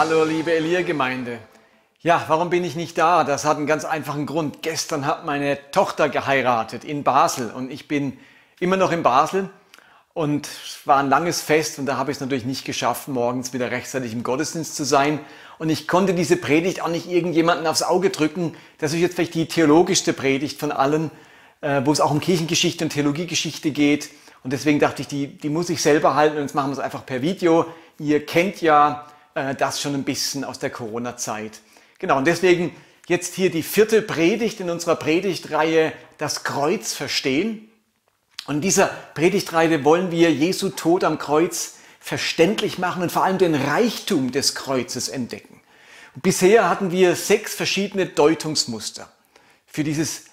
Hallo, liebe Elia-Gemeinde. Ja, warum bin ich nicht da? Das hat einen ganz einfachen Grund. Gestern hat meine Tochter geheiratet in Basel und ich bin immer noch in Basel und es war ein langes Fest und da habe ich es natürlich nicht geschafft, morgens wieder rechtzeitig im Gottesdienst zu sein. Und ich konnte diese Predigt auch nicht irgendjemanden aufs Auge drücken. Das ist jetzt vielleicht die theologischste Predigt von allen, äh, wo es auch um Kirchengeschichte und Theologiegeschichte geht. Und deswegen dachte ich, die, die muss ich selber halten und jetzt machen wir es einfach per Video. Ihr kennt ja äh, das schon ein bisschen aus der Corona-Zeit. Genau, und deswegen jetzt hier die vierte Predigt in unserer Predigtreihe Das Kreuz verstehen. Und in dieser Predigtreihe wollen wir Jesu Tod am Kreuz verständlich machen und vor allem den Reichtum des Kreuzes entdecken. Bisher hatten wir sechs verschiedene Deutungsmuster für dieses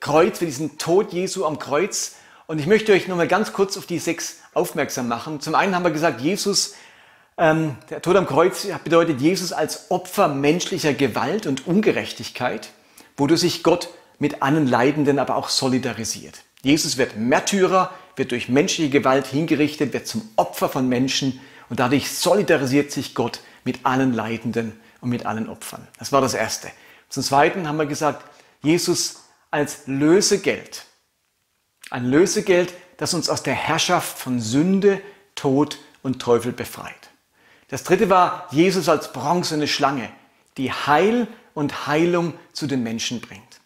Kreuz, für diesen Tod Jesu am Kreuz. Und ich möchte euch nochmal ganz kurz auf die sechs aufmerksam machen. Zum einen haben wir gesagt, Jesus, ähm, der Tod am Kreuz bedeutet Jesus als Opfer menschlicher Gewalt und Ungerechtigkeit, wodurch sich Gott mit allen Leidenden aber auch solidarisiert. Jesus wird Märtyrer, wird durch menschliche Gewalt hingerichtet, wird zum Opfer von Menschen und dadurch solidarisiert sich Gott mit allen Leidenden und mit allen Opfern. Das war das Erste. Zum Zweiten haben wir gesagt, Jesus als Lösegeld. Ein Lösegeld, das uns aus der Herrschaft von Sünde, Tod und Teufel befreit. Das dritte war Jesus als bronzene Schlange, die Heil und Heilung zu den Menschen bringt.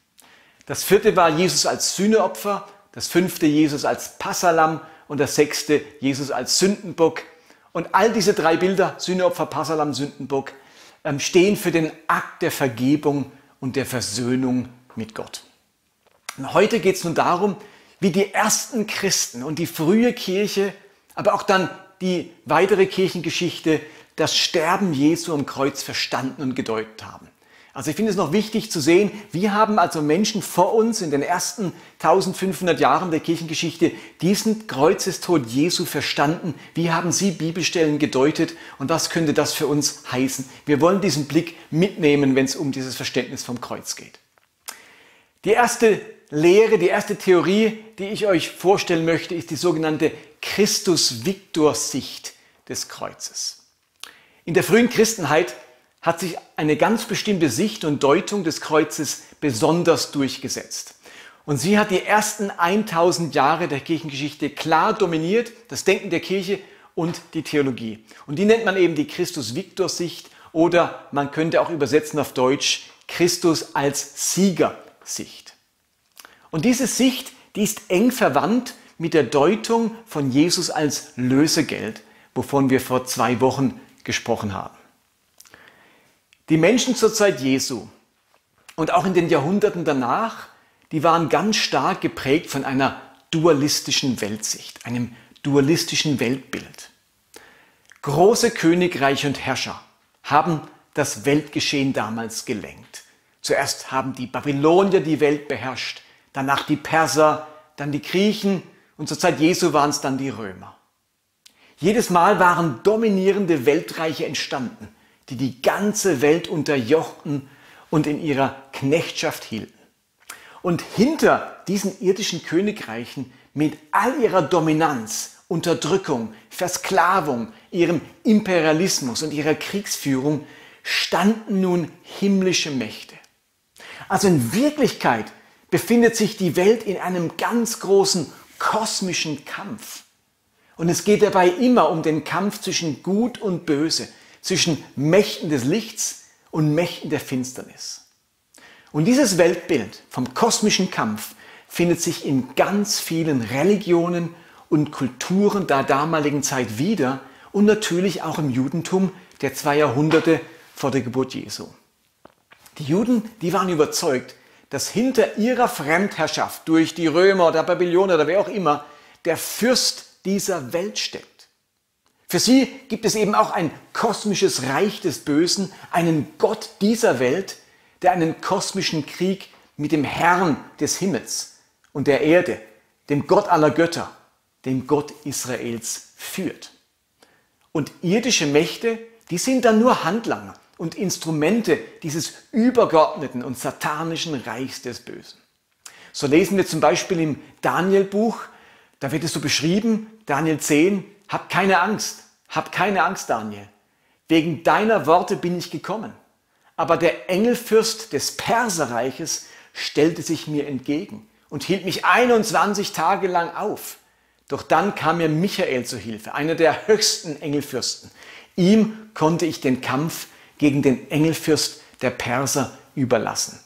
Das vierte war Jesus als Sühneopfer, das fünfte Jesus als Passalam und das sechste Jesus als Sündenbock. Und all diese drei Bilder, Sühneopfer, Passalam, Sündenbock, ähm, stehen für den Akt der Vergebung und der Versöhnung mit Gott. Und heute geht es nun darum, wie die ersten Christen und die frühe Kirche, aber auch dann die weitere Kirchengeschichte das Sterben Jesu am Kreuz verstanden und gedeutet haben. Also ich finde es noch wichtig zu sehen, wie haben also Menschen vor uns in den ersten 1500 Jahren der Kirchengeschichte diesen Kreuzestod Jesu verstanden, wie haben sie Bibelstellen gedeutet und was könnte das für uns heißen. Wir wollen diesen Blick mitnehmen, wenn es um dieses Verständnis vom Kreuz geht. Die erste Lehre, die erste Theorie, die ich euch vorstellen möchte, ist die sogenannte Christus-Victor-Sicht des Kreuzes. In der frühen Christenheit hat sich eine ganz bestimmte Sicht und Deutung des Kreuzes besonders durchgesetzt. Und sie hat die ersten 1000 Jahre der Kirchengeschichte klar dominiert, das Denken der Kirche und die Theologie. Und die nennt man eben die Christus-Victor-Sicht oder man könnte auch übersetzen auf Deutsch Christus als Siegersicht. Und diese Sicht, die ist eng verwandt mit der Deutung von Jesus als Lösegeld, wovon wir vor zwei Wochen gesprochen haben. Die Menschen zur Zeit Jesu und auch in den Jahrhunderten danach, die waren ganz stark geprägt von einer dualistischen Weltsicht, einem dualistischen Weltbild. Große Königreiche und Herrscher haben das Weltgeschehen damals gelenkt. Zuerst haben die Babylonier die Welt beherrscht, danach die Perser, dann die Griechen und zur Zeit Jesu waren es dann die Römer. Jedes Mal waren dominierende Weltreiche entstanden, die die ganze Welt unterjochten und in ihrer Knechtschaft hielten. Und hinter diesen irdischen Königreichen mit all ihrer Dominanz, Unterdrückung, Versklavung, ihrem Imperialismus und ihrer Kriegsführung standen nun himmlische Mächte. Also in Wirklichkeit befindet sich die Welt in einem ganz großen kosmischen Kampf. Und es geht dabei immer um den Kampf zwischen Gut und Böse, zwischen Mächten des Lichts und Mächten der Finsternis. Und dieses Weltbild vom kosmischen Kampf findet sich in ganz vielen Religionen und Kulturen der damaligen Zeit wieder und natürlich auch im Judentum der zwei Jahrhunderte vor der Geburt Jesu. Die Juden, die waren überzeugt, dass hinter ihrer Fremdherrschaft durch die Römer oder Babylonier oder wer auch immer der Fürst dieser Welt steckt. Für sie gibt es eben auch ein kosmisches Reich des Bösen, einen Gott dieser Welt, der einen kosmischen Krieg mit dem Herrn des Himmels und der Erde, dem Gott aller Götter, dem Gott Israels führt. Und irdische Mächte, die sind dann nur Handlanger und Instrumente dieses übergeordneten und satanischen Reichs des Bösen. So lesen wir zum Beispiel im Daniel-Buch, da wird es so beschrieben, Daniel 10, hab keine Angst, hab keine Angst, Daniel. wegen deiner Worte bin ich gekommen. Aber der Engelfürst des Perserreiches stellte sich mir entgegen und hielt mich 21 Tage lang auf. Doch dann kam mir Michael zu Hilfe, einer der höchsten Engelfürsten. Ihm konnte ich den Kampf gegen den Engelfürst der Perser überlassen.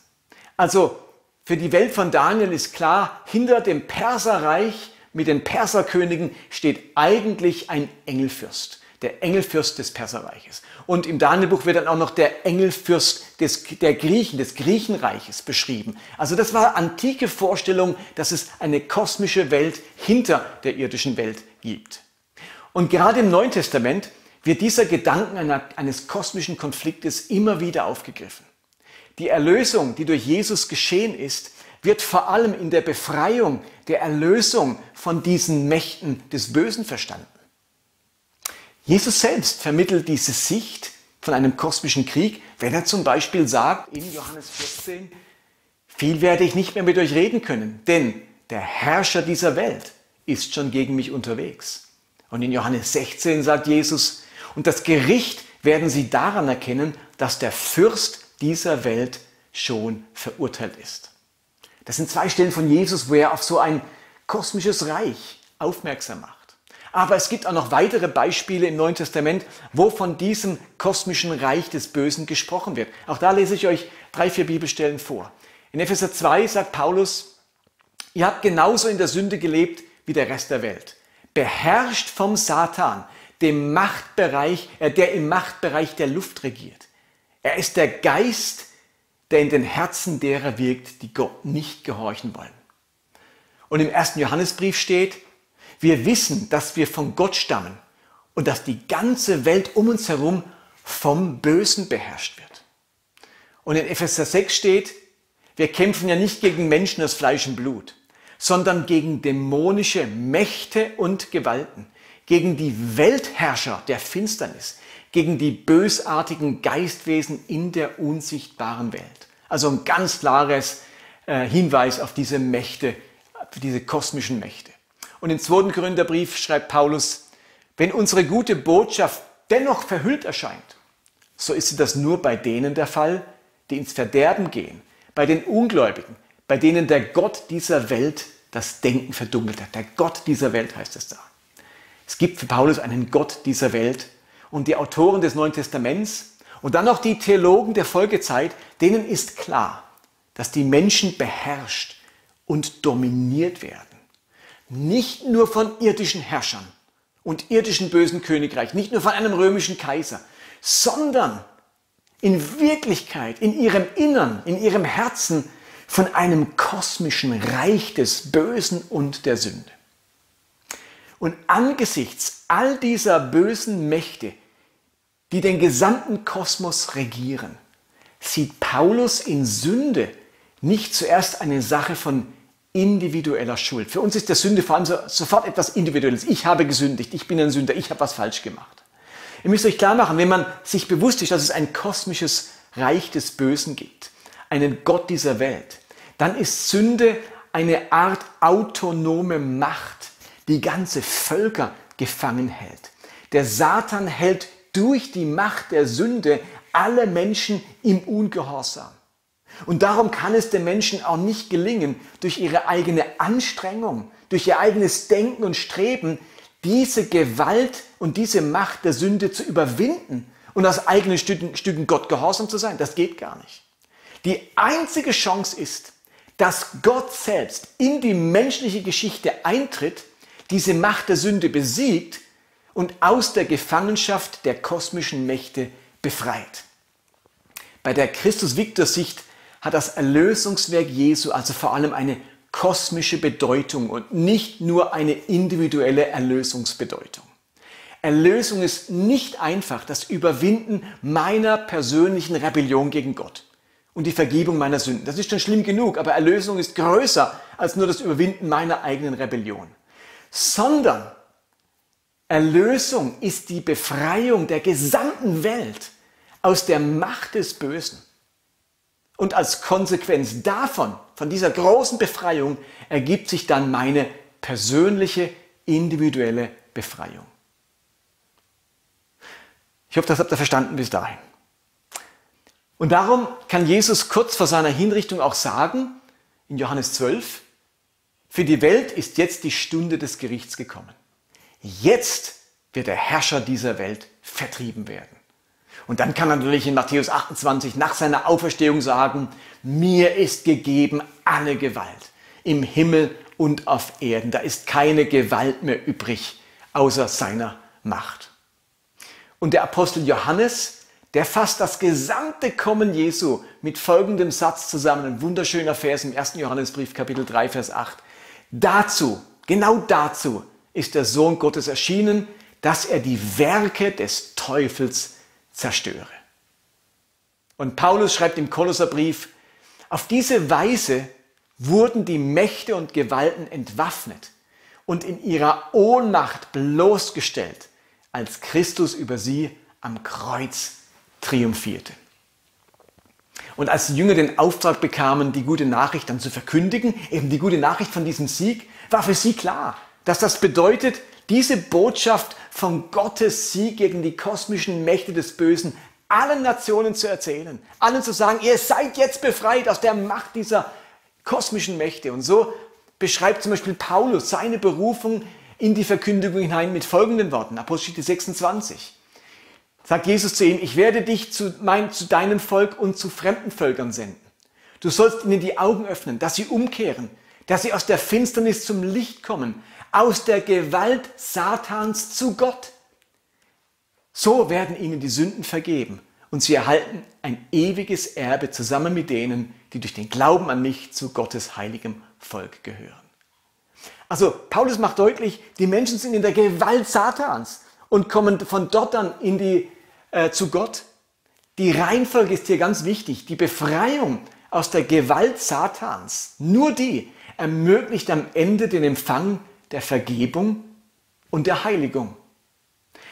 Also für die Welt von Daniel ist klar, hinter dem Perserreich mit den Perserkönigen steht eigentlich ein Engelfürst, der Engelfürst des Perserreiches. Und im Danielbuch wird dann auch noch der Engelfürst des, der Griechen, des Griechenreiches beschrieben. Also das war antike Vorstellung, dass es eine kosmische Welt hinter der irdischen Welt gibt. Und gerade im Neuen Testament wird dieser Gedanken einer, eines kosmischen Konfliktes immer wieder aufgegriffen. Die Erlösung, die durch Jesus geschehen ist, wird vor allem in der Befreiung, der Erlösung von diesen Mächten des Bösen verstanden. Jesus selbst vermittelt diese Sicht von einem kosmischen Krieg, wenn er zum Beispiel sagt in Johannes 14, viel werde ich nicht mehr mit euch reden können, denn der Herrscher dieser Welt ist schon gegen mich unterwegs. Und in Johannes 16 sagt Jesus, und das Gericht werden sie daran erkennen, dass der Fürst dieser Welt schon verurteilt ist. Das sind zwei Stellen von Jesus, wo er auf so ein kosmisches Reich aufmerksam macht. Aber es gibt auch noch weitere Beispiele im Neuen Testament, wo von diesem kosmischen Reich des Bösen gesprochen wird. Auch da lese ich euch drei, vier Bibelstellen vor. In Epheser 2 sagt Paulus, ihr habt genauso in der Sünde gelebt wie der Rest der Welt. Beherrscht vom Satan, dem Machtbereich, äh, der im Machtbereich der Luft regiert. Er ist der Geist, der in den Herzen derer wirkt, die Gott nicht gehorchen wollen. Und im ersten Johannesbrief steht, wir wissen, dass wir von Gott stammen und dass die ganze Welt um uns herum vom Bösen beherrscht wird. Und in Epheser 6 steht, wir kämpfen ja nicht gegen Menschen aus Fleisch und Blut, sondern gegen dämonische Mächte und Gewalten, gegen die Weltherrscher der Finsternis, gegen die bösartigen Geistwesen in der unsichtbaren Welt. Also ein ganz klares äh, Hinweis auf diese Mächte, diese kosmischen Mächte. Und im zweiten Korintherbrief schreibt Paulus, wenn unsere gute Botschaft dennoch verhüllt erscheint, so ist das nur bei denen der Fall, die ins Verderben gehen, bei den Ungläubigen, bei denen der Gott dieser Welt das Denken verdunkelt hat. Der Gott dieser Welt heißt es da. Es gibt für Paulus einen Gott dieser Welt und die Autoren des Neuen Testaments und dann auch die Theologen der Folgezeit, denen ist klar, dass die Menschen beherrscht und dominiert werden. Nicht nur von irdischen Herrschern und irdischen bösen Königreich, nicht nur von einem römischen Kaiser, sondern in Wirklichkeit, in ihrem Innern, in ihrem Herzen von einem kosmischen Reich des Bösen und der Sünde. Und angesichts all dieser bösen Mächte, die den gesamten Kosmos regieren, sieht Paulus in Sünde nicht zuerst eine Sache von individueller Schuld. Für uns ist der Sünde vor allem so, sofort etwas Individuelles. Ich habe gesündigt, ich bin ein Sünder, ich habe was falsch gemacht. Ihr müsst euch klar machen, wenn man sich bewusst ist, dass es ein kosmisches Reich des Bösen gibt, einen Gott dieser Welt, dann ist Sünde eine Art autonome Macht, die ganze Völker gefangen hält. Der Satan hält durch die Macht der Sünde alle Menschen im Ungehorsam. Und darum kann es den Menschen auch nicht gelingen, durch ihre eigene Anstrengung, durch ihr eigenes Denken und Streben, diese Gewalt und diese Macht der Sünde zu überwinden und aus eigenen Stücken, Stücken Gott gehorsam zu sein. Das geht gar nicht. Die einzige Chance ist, dass Gott selbst in die menschliche Geschichte eintritt diese Macht der Sünde besiegt und aus der Gefangenschaft der kosmischen Mächte befreit. Bei der Christus-Victor-Sicht hat das Erlösungswerk Jesu also vor allem eine kosmische Bedeutung und nicht nur eine individuelle Erlösungsbedeutung. Erlösung ist nicht einfach das Überwinden meiner persönlichen Rebellion gegen Gott und die Vergebung meiner Sünden. Das ist schon schlimm genug, aber Erlösung ist größer als nur das Überwinden meiner eigenen Rebellion sondern Erlösung ist die Befreiung der gesamten Welt aus der Macht des Bösen. Und als Konsequenz davon, von dieser großen Befreiung, ergibt sich dann meine persönliche, individuelle Befreiung. Ich hoffe, das habt ihr verstanden bis dahin. Und darum kann Jesus kurz vor seiner Hinrichtung auch sagen, in Johannes 12, für die Welt ist jetzt die Stunde des Gerichts gekommen. Jetzt wird der Herrscher dieser Welt vertrieben werden. Und dann kann er natürlich in Matthäus 28 nach seiner Auferstehung sagen, mir ist gegeben alle Gewalt im Himmel und auf Erden. Da ist keine Gewalt mehr übrig außer seiner Macht. Und der Apostel Johannes, der fasst das gesamte Kommen Jesu mit folgendem Satz zusammen, ein wunderschöner Vers im 1. Johannesbrief Kapitel 3 Vers 8. Dazu, genau dazu ist der Sohn Gottes erschienen, dass er die Werke des Teufels zerstöre. Und Paulus schreibt im Kolosserbrief, auf diese Weise wurden die Mächte und Gewalten entwaffnet und in ihrer Ohnmacht bloßgestellt, als Christus über sie am Kreuz triumphierte. Und als die Jünger den Auftrag bekamen, die gute Nachricht dann zu verkündigen, eben die gute Nachricht von diesem Sieg, war für sie klar, dass das bedeutet, diese Botschaft von Gottes Sieg gegen die kosmischen Mächte des Bösen allen Nationen zu erzählen, allen zu sagen, ihr seid jetzt befreit aus der Macht dieser kosmischen Mächte. Und so beschreibt zum Beispiel Paulus seine Berufung in die Verkündigung hinein mit folgenden Worten, Apostel 26. Sagt Jesus zu ihm, ich werde dich zu, mein, zu deinem Volk und zu fremden Völkern senden. Du sollst ihnen die Augen öffnen, dass sie umkehren, dass sie aus der Finsternis zum Licht kommen, aus der Gewalt Satans zu Gott. So werden ihnen die Sünden vergeben und sie erhalten ein ewiges Erbe zusammen mit denen, die durch den Glauben an mich zu Gottes heiligem Volk gehören. Also Paulus macht deutlich, die Menschen sind in der Gewalt Satans und kommen von dort dann in die, äh, zu Gott. Die Reihenfolge ist hier ganz wichtig. Die Befreiung aus der Gewalt Satans, nur die ermöglicht am Ende den Empfang der Vergebung und der Heiligung.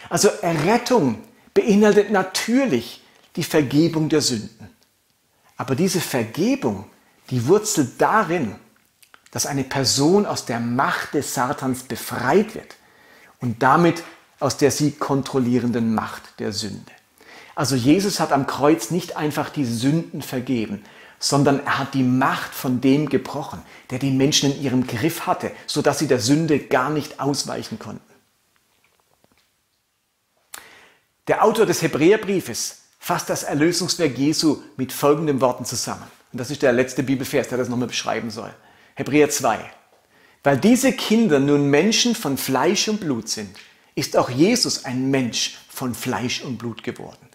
Also Errettung beinhaltet natürlich die Vergebung der Sünden. Aber diese Vergebung, die wurzelt darin, dass eine Person aus der Macht des Satans befreit wird und damit aus der sie kontrollierenden Macht der Sünde. Also Jesus hat am Kreuz nicht einfach die Sünden vergeben, sondern er hat die Macht von dem gebrochen, der die Menschen in ihrem Griff hatte, sodass sie der Sünde gar nicht ausweichen konnten. Der Autor des Hebräerbriefes fasst das Erlösungswerk Jesu mit folgenden Worten zusammen. Und das ist der letzte Bibelvers, der das nochmal beschreiben soll. Hebräer 2. Weil diese Kinder nun Menschen von Fleisch und Blut sind, ist auch Jesus ein Mensch von Fleisch und Blut geworden.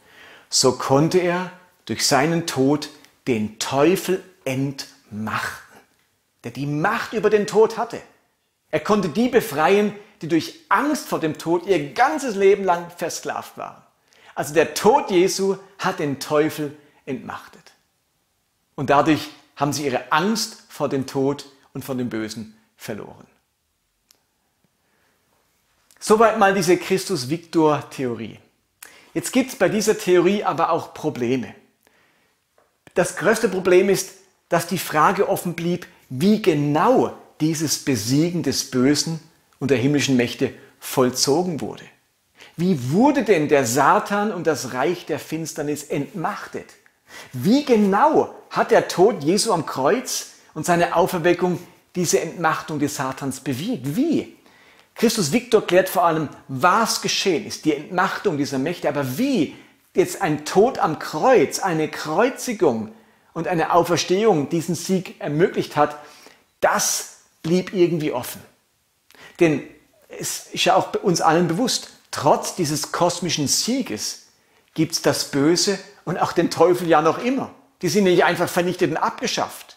So konnte er durch seinen Tod den Teufel entmachten, der die Macht über den Tod hatte. Er konnte die befreien, die durch Angst vor dem Tod ihr ganzes Leben lang versklavt waren. Also der Tod Jesu hat den Teufel entmachtet. Und dadurch haben sie ihre Angst vor dem Tod und vor dem Bösen verloren. Soweit mal diese Christus-Victor-Theorie. Jetzt gibt es bei dieser Theorie aber auch Probleme. Das größte Problem ist, dass die Frage offen blieb, wie genau dieses Besiegen des Bösen und der himmlischen Mächte vollzogen wurde. Wie wurde denn der Satan und das Reich der Finsternis entmachtet? Wie genau hat der Tod Jesu am Kreuz und seine Auferweckung diese Entmachtung des Satans bewirkt? Wie? Christus Victor klärt vor allem, was geschehen ist, die Entmachtung dieser Mächte, aber wie jetzt ein Tod am Kreuz, eine Kreuzigung und eine Auferstehung diesen Sieg ermöglicht hat, das blieb irgendwie offen. Denn es ist ja auch bei uns allen bewusst, trotz dieses kosmischen Sieges gibt es das Böse und auch den Teufel ja noch immer. Die sind nicht einfach vernichtet und abgeschafft.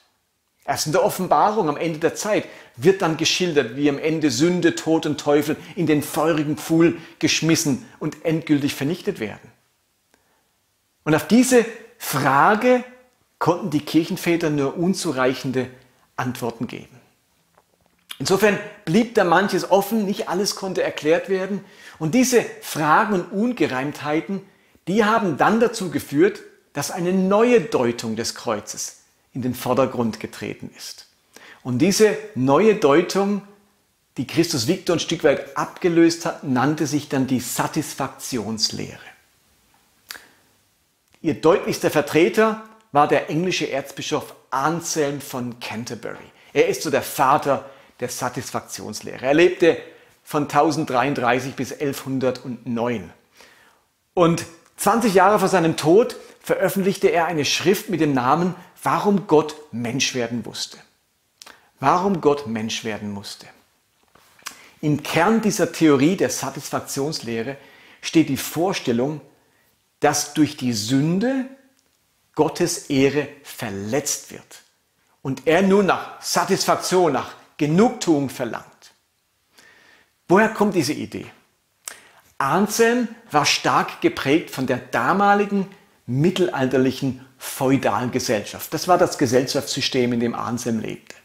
Erst in der Offenbarung am Ende der Zeit wird dann geschildert, wie am Ende Sünde, Tod und Teufel in den feurigen Pfuhl geschmissen und endgültig vernichtet werden. Und auf diese Frage konnten die Kirchenväter nur unzureichende Antworten geben. Insofern blieb da manches offen, nicht alles konnte erklärt werden. Und diese Fragen und Ungereimtheiten, die haben dann dazu geführt, dass eine neue Deutung des Kreuzes in den Vordergrund getreten ist. Und diese neue Deutung, die Christus Victor ein Stück weit abgelöst hat, nannte sich dann die Satisfaktionslehre. Ihr deutlichster Vertreter war der englische Erzbischof Anselm von Canterbury. Er ist so der Vater der Satisfaktionslehre. Er lebte von 1033 bis 1109. Und 20 Jahre vor seinem Tod veröffentlichte er eine Schrift mit dem Namen Warum Gott Mensch werden musste. Warum Gott Mensch werden musste. Im Kern dieser Theorie der Satisfaktionslehre steht die Vorstellung, dass durch die Sünde Gottes Ehre verletzt wird und er nun nach Satisfaktion, nach Genugtuung verlangt. Woher kommt diese Idee? Anselm war stark geprägt von der damaligen mittelalterlichen feudalen Gesellschaft. Das war das Gesellschaftssystem, in dem Anselm lebte.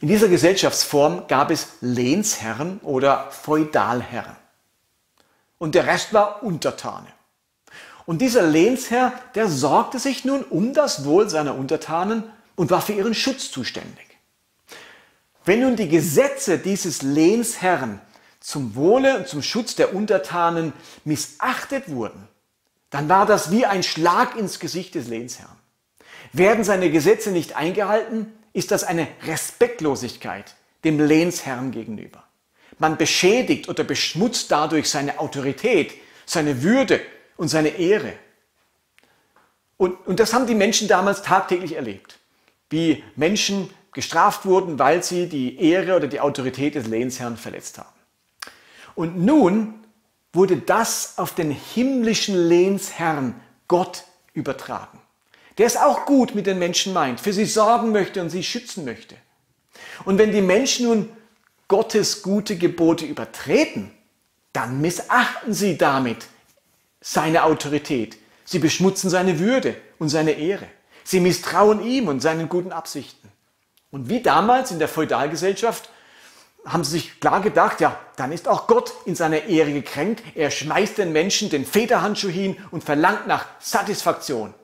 In dieser Gesellschaftsform gab es Lehnsherren oder Feudalherren. Und der Rest war Untertane. Und dieser Lehnsherr, der sorgte sich nun um das Wohl seiner Untertanen und war für ihren Schutz zuständig. Wenn nun die Gesetze dieses Lehnsherrn zum Wohle und zum Schutz der Untertanen missachtet wurden, dann war das wie ein Schlag ins Gesicht des Lehnsherrn. Werden seine Gesetze nicht eingehalten, ist das eine Respektlosigkeit dem Lehnsherrn gegenüber. Man beschädigt oder beschmutzt dadurch seine Autorität, seine Würde und seine Ehre. Und, und das haben die Menschen damals tagtäglich erlebt, wie Menschen gestraft wurden, weil sie die Ehre oder die Autorität des Lehnsherrn verletzt haben. Und nun wurde das auf den himmlischen Lehnsherrn Gott übertragen. Der es auch gut mit den Menschen meint, für sie sorgen möchte und sie schützen möchte. Und wenn die Menschen nun Gottes gute Gebote übertreten, dann missachten sie damit seine Autorität. Sie beschmutzen seine Würde und seine Ehre. Sie misstrauen ihm und seinen guten Absichten. Und wie damals in der Feudalgesellschaft haben sie sich klar gedacht, ja, dann ist auch Gott in seiner Ehre gekränkt. Er schmeißt den Menschen den Federhandschuh hin und verlangt nach Satisfaktion.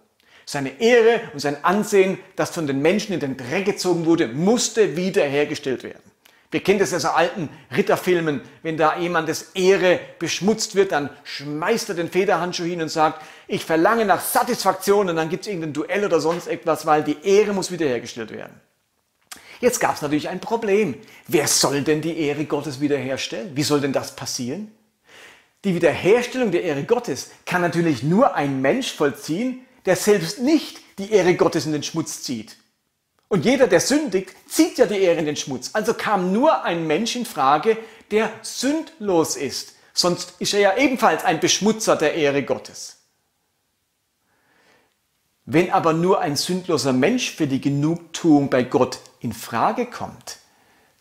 Seine Ehre und sein Ansehen, das von den Menschen in den Dreck gezogen wurde, musste wiederhergestellt werden. Wir kennen das aus alten Ritterfilmen, wenn da jemandes Ehre beschmutzt wird, dann schmeißt er den Federhandschuh hin und sagt, ich verlange nach Satisfaktion und dann gibt es irgendein Duell oder sonst etwas, weil die Ehre muss wiederhergestellt werden. Jetzt gab es natürlich ein Problem. Wer soll denn die Ehre Gottes wiederherstellen? Wie soll denn das passieren? Die Wiederherstellung der Ehre Gottes kann natürlich nur ein Mensch vollziehen, der selbst nicht die Ehre Gottes in den Schmutz zieht. Und jeder, der sündigt, zieht ja die Ehre in den Schmutz. Also kam nur ein Mensch in Frage, der sündlos ist. Sonst ist er ja ebenfalls ein Beschmutzer der Ehre Gottes. Wenn aber nur ein sündloser Mensch für die Genugtuung bei Gott in Frage kommt,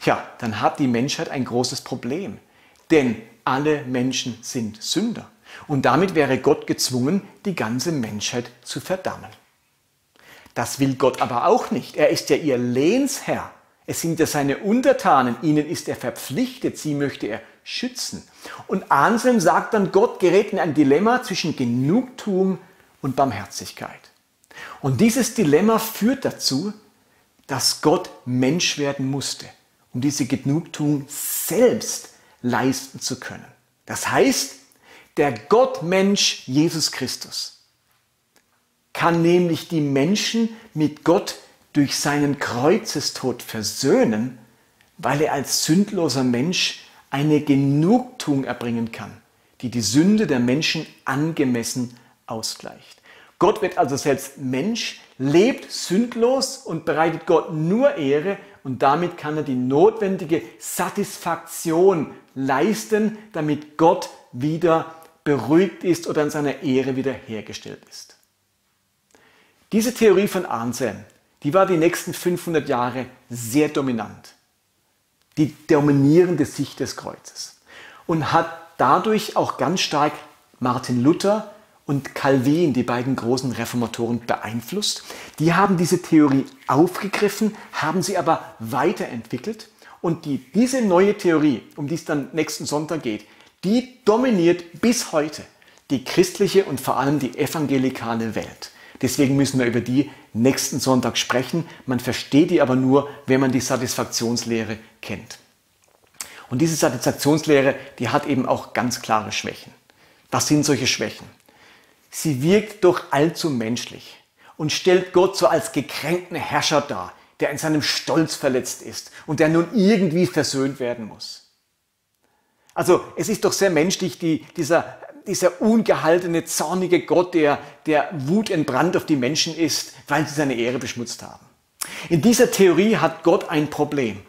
ja, dann hat die Menschheit ein großes Problem. Denn alle Menschen sind Sünder. Und damit wäre Gott gezwungen, die ganze Menschheit zu verdammen. Das will Gott aber auch nicht. Er ist ja ihr Lehnsherr. Es sind ja seine Untertanen. Ihnen ist er verpflichtet. Sie möchte er schützen. Und Anselm sagt dann, Gott gerät in ein Dilemma zwischen Genugtuung und Barmherzigkeit. Und dieses Dilemma führt dazu, dass Gott Mensch werden musste, um diese Genugtuung selbst leisten zu können. Das heißt, der Gottmensch Jesus Christus kann nämlich die Menschen mit Gott durch seinen Kreuzestod versöhnen, weil er als sündloser Mensch eine Genugtuung erbringen kann, die die Sünde der Menschen angemessen ausgleicht. Gott wird also selbst Mensch, lebt sündlos und bereitet Gott nur Ehre und damit kann er die notwendige Satisfaktion leisten, damit Gott wieder beruhigt ist oder in seiner Ehre wiederhergestellt ist. Diese Theorie von Anselm, die war die nächsten 500 Jahre sehr dominant. Die dominierende Sicht des Kreuzes. Und hat dadurch auch ganz stark Martin Luther und Calvin, die beiden großen Reformatoren, beeinflusst. Die haben diese Theorie aufgegriffen, haben sie aber weiterentwickelt. Und die, diese neue Theorie, um die es dann nächsten Sonntag geht, die dominiert bis heute die christliche und vor allem die evangelikale Welt. Deswegen müssen wir über die nächsten Sonntag sprechen. Man versteht die aber nur, wenn man die Satisfaktionslehre kennt. Und diese Satisfaktionslehre, die hat eben auch ganz klare Schwächen. Was sind solche Schwächen? Sie wirkt doch allzu menschlich und stellt Gott so als gekränkten Herrscher dar, der in seinem Stolz verletzt ist und der nun irgendwie versöhnt werden muss. Also es ist doch sehr menschlich, die, dieser, dieser ungehaltene, zornige Gott, der, der wutentbrannt auf die Menschen ist, weil sie seine Ehre beschmutzt haben. In dieser Theorie hat Gott ein Problem.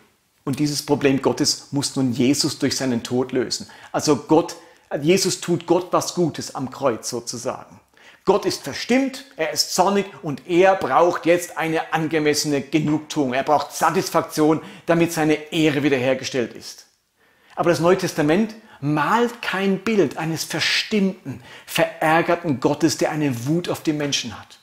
Und dieses Problem Gottes muss nun Jesus durch seinen Tod lösen. Also Gott, Jesus tut Gott was Gutes am Kreuz sozusagen. Gott ist verstimmt, er ist zornig und er braucht jetzt eine angemessene Genugtuung. Er braucht Satisfaktion, damit seine Ehre wiederhergestellt ist. Aber das Neue Testament malt kein Bild eines verstimmten, verärgerten Gottes, der eine Wut auf die Menschen hat.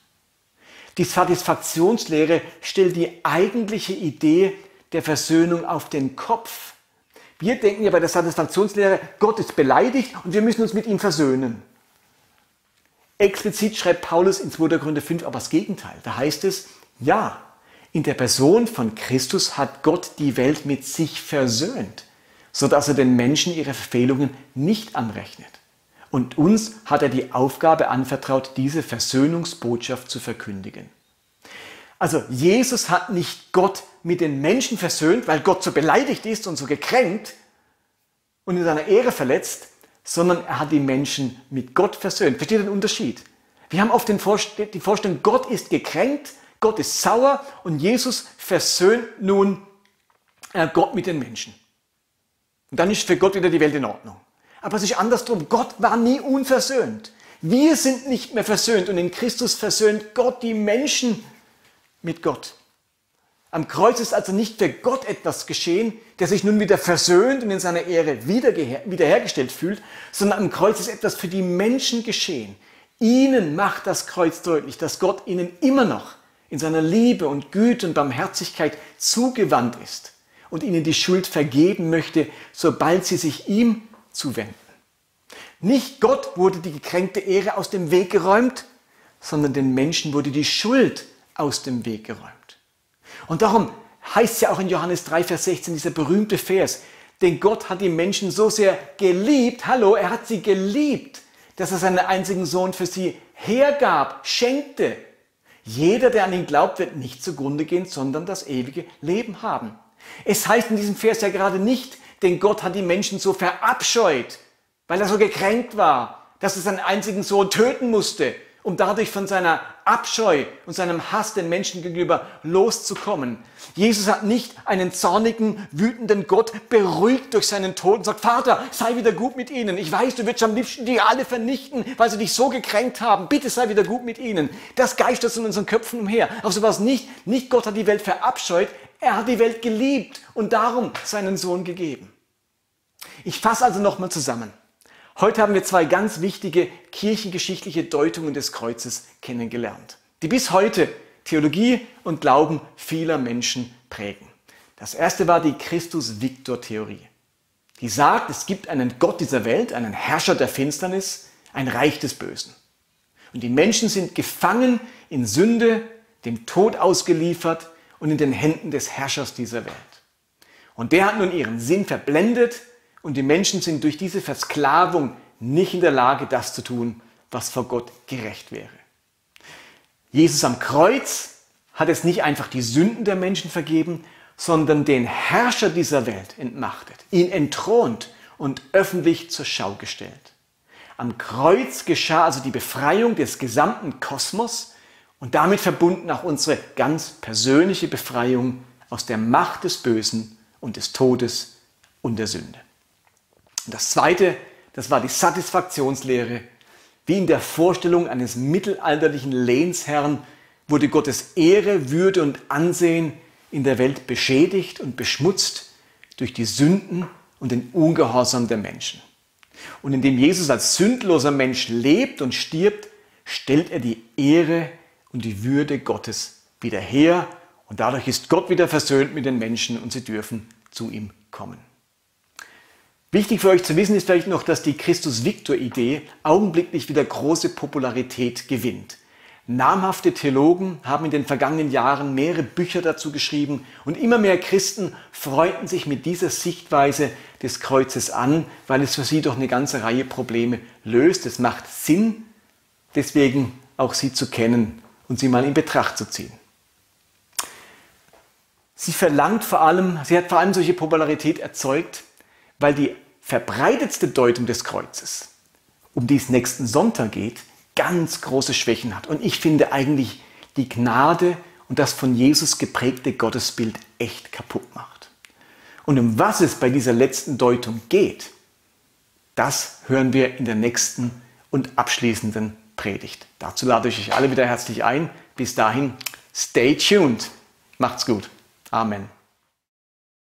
Die Satisfaktionslehre stellt die eigentliche Idee der Versöhnung auf den Kopf. Wir denken ja bei der Satisfaktionslehre, Gott ist beleidigt und wir müssen uns mit ihm versöhnen. Explizit schreibt Paulus in 2. Korinther 5 aber das Gegenteil. Da heißt es, ja, in der Person von Christus hat Gott die Welt mit sich versöhnt, sodass er den Menschen ihre Verfehlungen nicht anrechnet. Und uns hat er die Aufgabe anvertraut, diese Versöhnungsbotschaft zu verkündigen. Also Jesus hat nicht Gott mit den Menschen versöhnt, weil Gott so beleidigt ist und so gekränkt und in seiner Ehre verletzt, sondern er hat die Menschen mit Gott versöhnt. Versteht ihr den Unterschied? Wir haben oft die Vorstellung, Gott ist gekränkt, Gott ist sauer und Jesus versöhnt nun äh, Gott mit den Menschen. Und dann ist für Gott wieder die Welt in Ordnung. Aber es ist andersrum. Gott war nie unversöhnt. Wir sind nicht mehr versöhnt und in Christus versöhnt Gott die Menschen mit Gott. Am Kreuz ist also nicht für Gott etwas geschehen, der sich nun wieder versöhnt und in seiner Ehre wiederhergestellt fühlt, sondern am Kreuz ist etwas für die Menschen geschehen. Ihnen macht das Kreuz deutlich, dass Gott ihnen immer noch in seiner Liebe und Güte und Barmherzigkeit zugewandt ist und ihnen die Schuld vergeben möchte, sobald sie sich ihm zuwenden. Nicht Gott wurde die gekränkte Ehre aus dem Weg geräumt, sondern den Menschen wurde die Schuld aus dem Weg geräumt. Und darum heißt es ja auch in Johannes 3, Vers 16, dieser berühmte Vers, denn Gott hat die Menschen so sehr geliebt, hallo, er hat sie geliebt, dass er seinen einzigen Sohn für sie hergab, schenkte. Jeder, der an ihn glaubt, wird nicht zugrunde gehen, sondern das ewige Leben haben. Es heißt in diesem Vers ja gerade nicht, denn Gott hat die Menschen so verabscheut, weil er so gekränkt war, dass er seinen einzigen Sohn töten musste, um dadurch von seiner Abscheu und seinem Hass den Menschen gegenüber loszukommen. Jesus hat nicht einen zornigen, wütenden Gott beruhigt durch seinen Tod und sagt, Vater, sei wieder gut mit ihnen. Ich weiß, du wirst am liebsten die alle vernichten, weil sie dich so gekränkt haben. Bitte sei wieder gut mit ihnen. Das geistert in unseren Köpfen umher. Aber so was nicht. Nicht Gott hat die Welt verabscheut, er hat die Welt geliebt und darum seinen Sohn gegeben. Ich fasse also nochmal zusammen. Heute haben wir zwei ganz wichtige kirchengeschichtliche Deutungen des Kreuzes kennengelernt, die bis heute Theologie und Glauben vieler Menschen prägen. Das erste war die Christus-Victor-Theorie. Die sagt, es gibt einen Gott dieser Welt, einen Herrscher der Finsternis, ein Reich des Bösen. Und die Menschen sind gefangen in Sünde, dem Tod ausgeliefert und in den Händen des Herrschers dieser Welt. Und der hat nun ihren Sinn verblendet und die Menschen sind durch diese Versklavung nicht in der Lage, das zu tun, was vor Gott gerecht wäre. Jesus am Kreuz hat es nicht einfach die Sünden der Menschen vergeben, sondern den Herrscher dieser Welt entmachtet, ihn entthront und öffentlich zur Schau gestellt. Am Kreuz geschah also die Befreiung des gesamten Kosmos und damit verbunden auch unsere ganz persönliche Befreiung aus der Macht des Bösen und des Todes und der Sünde. Und das zweite, das war die Satisfaktionslehre. Wie in der Vorstellung eines mittelalterlichen Lehnsherrn wurde Gottes Ehre, Würde und Ansehen in der Welt beschädigt und beschmutzt durch die Sünden und den Ungehorsam der Menschen. Und indem Jesus als sündloser Mensch lebt und stirbt, stellt er die Ehre und die Würde Gottes wieder her und dadurch ist Gott wieder versöhnt mit den Menschen und sie dürfen zu ihm kommen. Wichtig für euch zu wissen ist vielleicht noch, dass die Christus-Victor-Idee augenblicklich wieder große Popularität gewinnt. Namhafte Theologen haben in den vergangenen Jahren mehrere Bücher dazu geschrieben und immer mehr Christen freuten sich mit dieser Sichtweise des Kreuzes an, weil es für sie doch eine ganze Reihe Probleme löst. Es macht Sinn, deswegen auch sie zu kennen und sie mal in Betracht zu ziehen. Sie verlangt vor allem, sie hat vor allem solche Popularität erzeugt, weil die verbreitetste Deutung des Kreuzes, um die es nächsten Sonntag geht, ganz große Schwächen hat. Und ich finde eigentlich die Gnade und das von Jesus geprägte Gottesbild echt kaputt macht. Und um was es bei dieser letzten Deutung geht, das hören wir in der nächsten und abschließenden Predigt. Dazu lade ich euch alle wieder herzlich ein. Bis dahin, stay tuned. Macht's gut. Amen.